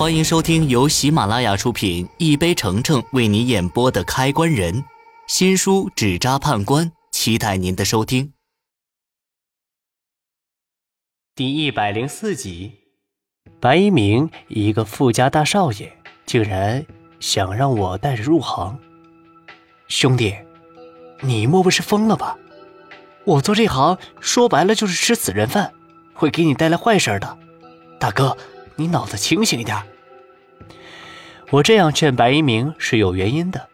欢迎收听由喜马拉雅出品、一杯橙橙为你演播的《开关人》新书《纸扎判官》，期待您的收听。第一百零四集，白一鸣一个富家大少爷，竟然想让我带着入行。兄弟，你莫不是疯了吧？我做这行说白了就是吃死人饭，会给你带来坏事的。大哥。你脑子清醒一点。我这样劝白一鸣是有原因的，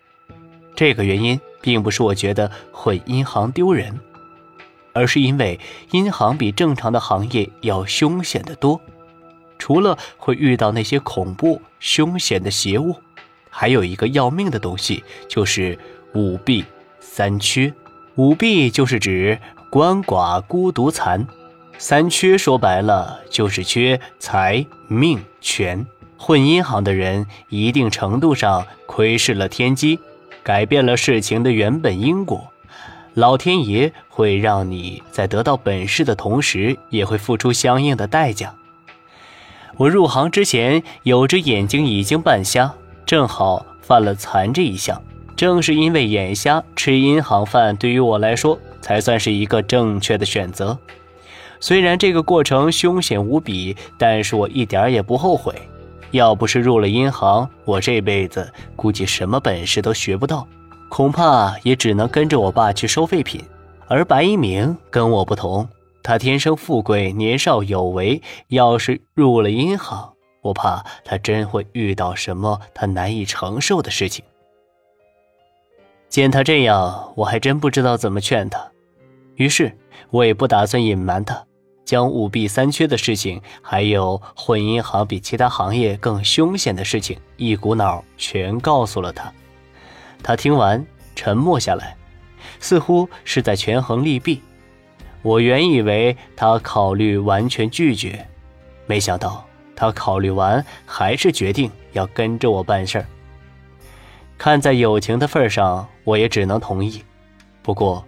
这个原因并不是我觉得混银行丢人，而是因为银行比正常的行业要凶险得多。除了会遇到那些恐怖凶险的邪物，还有一个要命的东西，就是五弊三缺。五弊就是指鳏寡孤独残。三缺说白了就是缺财、命、权。混银行的人一定程度上窥视了天机，改变了事情的原本因果。老天爷会让你在得到本事的同时，也会付出相应的代价。我入行之前，有只眼睛已经半瞎，正好犯了残这一项。正是因为眼瞎，吃银行饭对于我来说才算是一个正确的选择。虽然这个过程凶险无比，但是我一点也不后悔。要不是入了银行，我这辈子估计什么本事都学不到，恐怕也只能跟着我爸去收废品。而白一鸣跟我不同，他天生富贵，年少有为。要是入了银行，我怕他真会遇到什么他难以承受的事情。见他这样，我还真不知道怎么劝他。于是，我也不打算隐瞒他。将五弊三缺的事情，还有混银行比其他行业更凶险的事情，一股脑全告诉了他。他听完，沉默下来，似乎是在权衡利弊。我原以为他考虑完全拒绝，没想到他考虑完，还是决定要跟着我办事儿。看在友情的份上，我也只能同意。不过，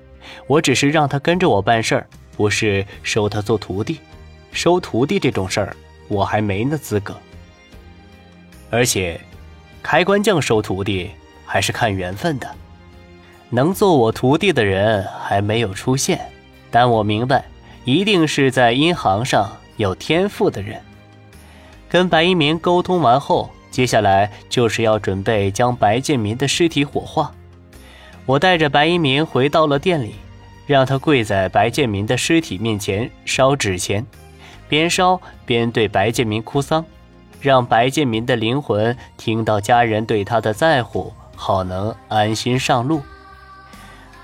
我只是让他跟着我办事儿。不是收他做徒弟，收徒弟这种事儿，我还没那资格。而且，开关将收徒弟还是看缘分的，能做我徒弟的人还没有出现，但我明白，一定是在阴行上有天赋的人。跟白一鸣沟通完后，接下来就是要准备将白建民的尸体火化。我带着白一鸣回到了店里。让他跪在白建民的尸体面前烧纸钱，边烧边对白建民哭丧，让白建民的灵魂听到家人对他的在乎，好能安心上路。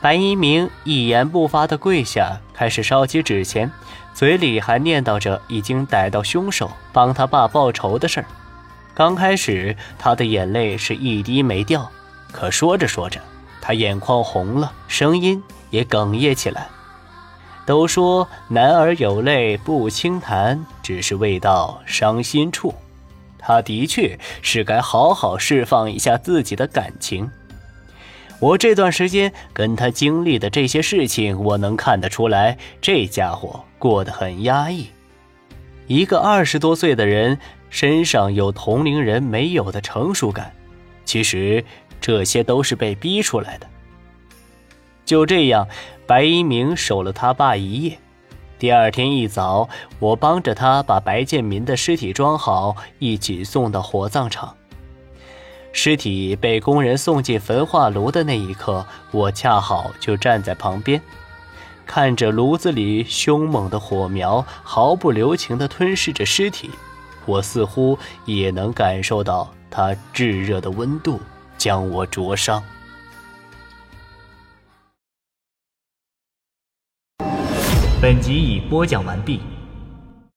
白一鸣一言不发地跪下，开始烧起纸钱，嘴里还念叨着已经逮到凶手，帮他爸报仇的事儿。刚开始，他的眼泪是一滴没掉，可说着说着，他眼眶红了，声音。也哽咽起来。都说男儿有泪不轻弹，只是未到伤心处。他的确是该好好释放一下自己的感情。我这段时间跟他经历的这些事情，我能看得出来，这家伙过得很压抑。一个二十多岁的人身上有同龄人没有的成熟感，其实这些都是被逼出来的。就这样，白一鸣守了他爸一夜。第二天一早，我帮着他把白建民的尸体装好，一起送到火葬场。尸体被工人送进焚化炉的那一刻，我恰好就站在旁边，看着炉子里凶猛的火苗毫不留情地吞噬着尸体，我似乎也能感受到它炙热的温度将我灼伤。本集已播讲完毕。